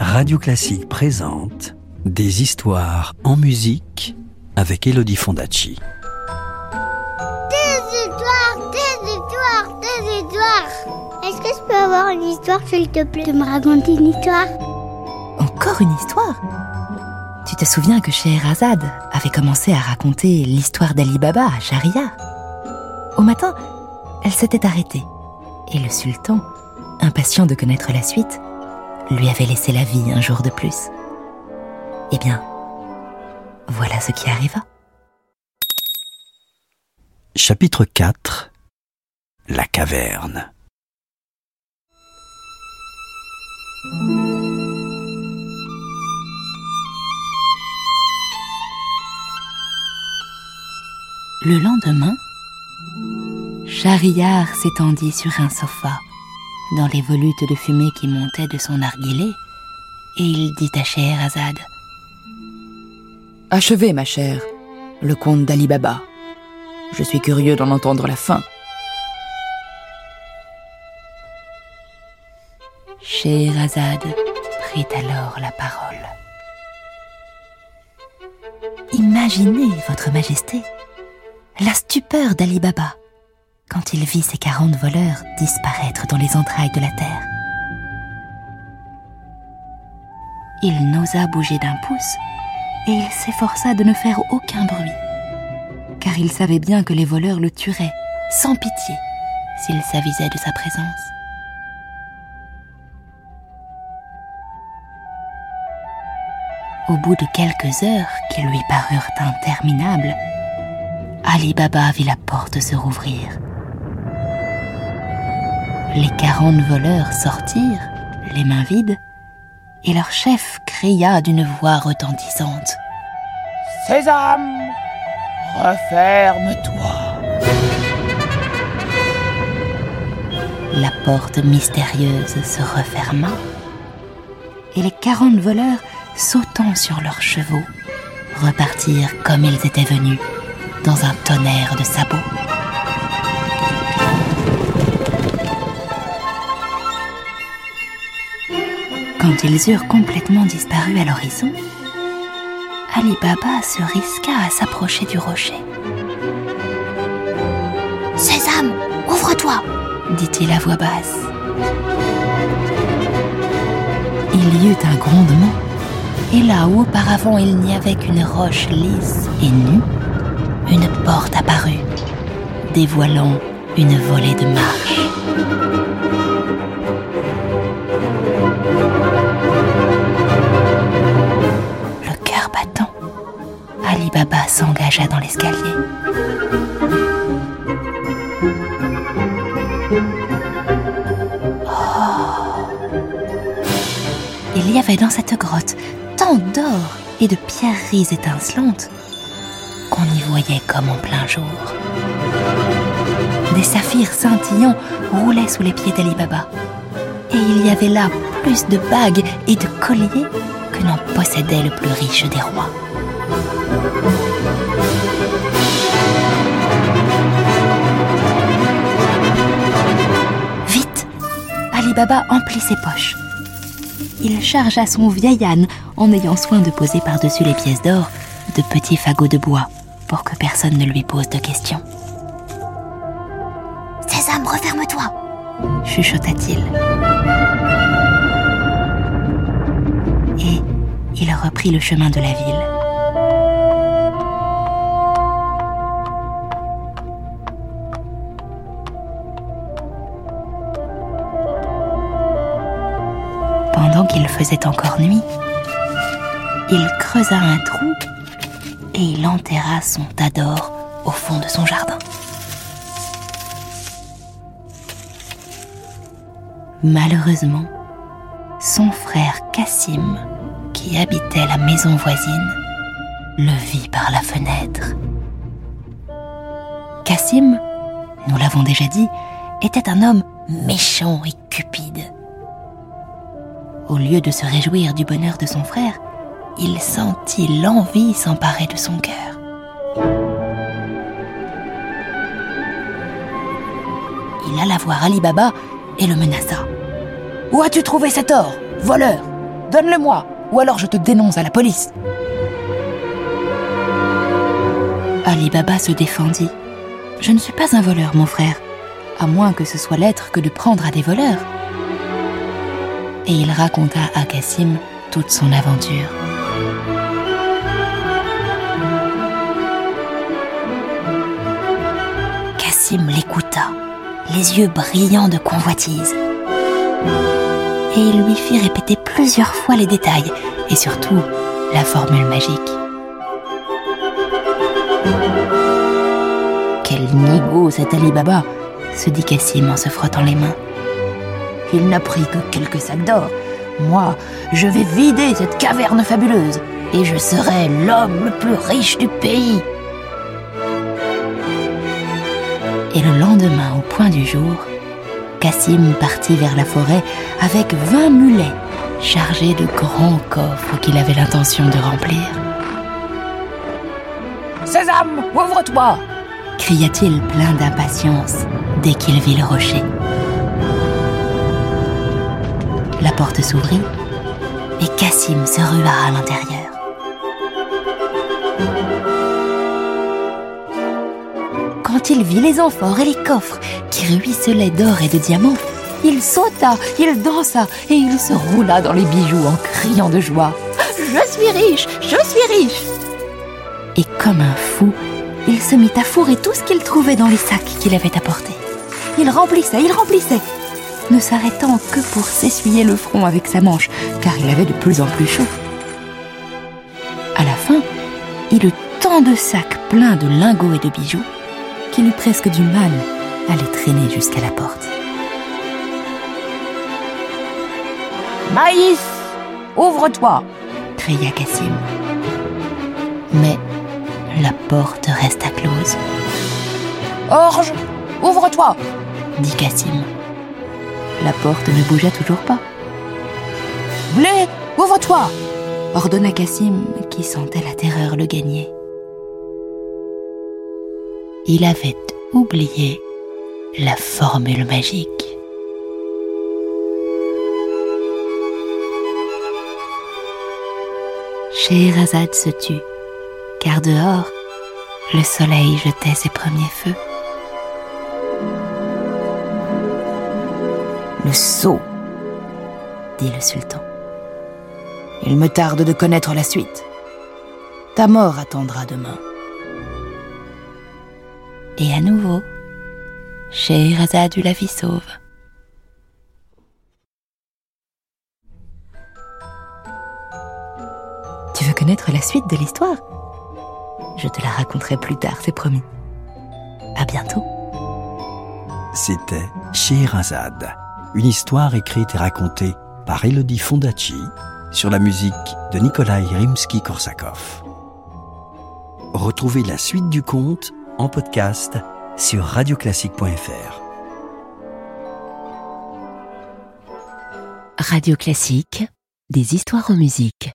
Radio Classique présente Des histoires en musique avec Elodie Fondacci. Des histoires, des histoires, des histoires. Est-ce que je peux avoir une histoire, s'il te plaît, de me raconter une histoire? Encore une histoire? Tu te souviens que Scheherazade avait commencé à raconter l'histoire d'Ali Baba à Sharia? Au matin, elle s'était arrêtée et le sultan, impatient de connaître la suite, lui avait laissé la vie un jour de plus. Eh bien, voilà ce qui arriva. Chapitre 4 La caverne Le lendemain, Shahriar s'étendit sur un sofa, dans les volutes de fumée qui montaient de son narguilé, et il dit à Scheherazade Achevez, ma chère, le conte d'Ali Baba. Je suis curieux d'en entendre la fin. Scheherazade prit alors la parole. Imaginez, Votre Majesté, la stupeur d'Ali Baba quand il vit ses quarante voleurs disparaître dans les entrailles de la terre. Il n'osa bouger d'un pouce et il s'efforça de ne faire aucun bruit, car il savait bien que les voleurs le tueraient sans pitié s'ils s'avisaient de sa présence. Au bout de quelques heures qui lui parurent interminables, Ali Baba vit la porte se rouvrir. Les quarante voleurs sortirent, les mains vides, et leur chef cria d'une voix retentissante. Sésame, referme-toi. La porte mystérieuse se referma, et les quarante voleurs, sautant sur leurs chevaux, repartirent comme ils étaient venus, dans un tonnerre de sabots. Quand ils eurent complètement disparu à l'horizon, Ali Baba se risqua à s'approcher du rocher. Sésame, ouvre-toi dit-il à voix basse. Il y eut un grondement, et là où auparavant il n'y avait qu'une roche lisse et nue, une porte apparut, dévoilant une volée de marches. Baba s'engagea dans l'escalier. Il y avait dans cette grotte tant d'or et de pierreries étincelantes qu'on y voyait comme en plein jour. Des saphirs scintillants roulaient sous les pieds d'Ali Baba. Et il y avait là plus de bagues et de colliers que n'en possédait le plus riche des rois. Vite Ali Baba emplit ses poches. Il chargea son vieil âne en ayant soin de poser par-dessus les pièces d'or de petits fagots de bois pour que personne ne lui pose de questions. Sésame, referme-toi chuchota-t-il. Et il reprit le chemin de la ville. Faisait encore nuit, il creusa un trou et il enterra son tas d'or au fond de son jardin. Malheureusement, son frère Cassim, qui habitait la maison voisine, le vit par la fenêtre. Cassim, nous l'avons déjà dit, était un homme méchant et cupide. Au lieu de se réjouir du bonheur de son frère, il sentit l'envie s'emparer de son cœur. Il alla voir Ali Baba et le menaça. Où as-tu trouvé cet or, voleur? Donne-le-moi, ou alors je te dénonce à la police. Ali Baba se défendit. Je ne suis pas un voleur, mon frère, à moins que ce soit l'être que de prendre à des voleurs. Et il raconta à Cassim toute son aventure. Cassim l'écouta, les yeux brillants de convoitise. Et il lui fit répéter plusieurs fois les détails et surtout la formule magique. Quel nigo cet Ali Baba se dit Cassim en se frottant les mains. Il n'a pris que quelques sacs d'or. Moi, je vais vider cette caverne fabuleuse et je serai l'homme le plus riche du pays. Et le lendemain, au point du jour, Cassim partit vers la forêt avec vingt mulets chargés de grands coffres qu'il avait l'intention de remplir. Sésame, ouvre-toi cria-t-il plein d'impatience dès qu'il vit le rocher. La porte s'ouvrit et Cassim se rua à l'intérieur. Quand il vit les amphores et les coffres qui ruisselaient d'or et de diamants, il sauta, il dansa et il se roula dans les bijoux en criant de joie. Je suis riche, je suis riche Et comme un fou, il se mit à fourrer tout ce qu'il trouvait dans les sacs qu'il avait apportés. Il remplissait, il remplissait, ne s'arrêtant que pour s'essuyer le front avec sa manche, car il avait de plus en plus chaud. À la fin, il eut tant de sacs pleins de lingots et de bijoux qu'il eut presque du mal à les traîner jusqu'à la porte. Maïs, ouvre-toi cria Cassim. Mais la porte resta close. Orge, ouvre-toi dit Cassim. La porte ne bougea toujours pas. Blé, ouvre-toi ordonna Cassim qui sentait la terreur le gagner. Il avait oublié la formule magique. Scheherazade se tut, car dehors, le soleil jetait ses premiers feux. Le sot, dit le sultan. Il me tarde de connaître la suite. Ta mort attendra demain. Et à nouveau, Scheherazade eut la vie sauve. Tu veux connaître la suite de l'histoire? Je te la raconterai plus tard, c'est promis. À bientôt. C'était Scheherazade, une histoire écrite et racontée par Elodie Fondacci sur la musique de Nikolai Rimsky-Korsakov. Retrouvez la suite du conte en podcast sur radioclassique.fr. Radio Classique, des histoires en musique.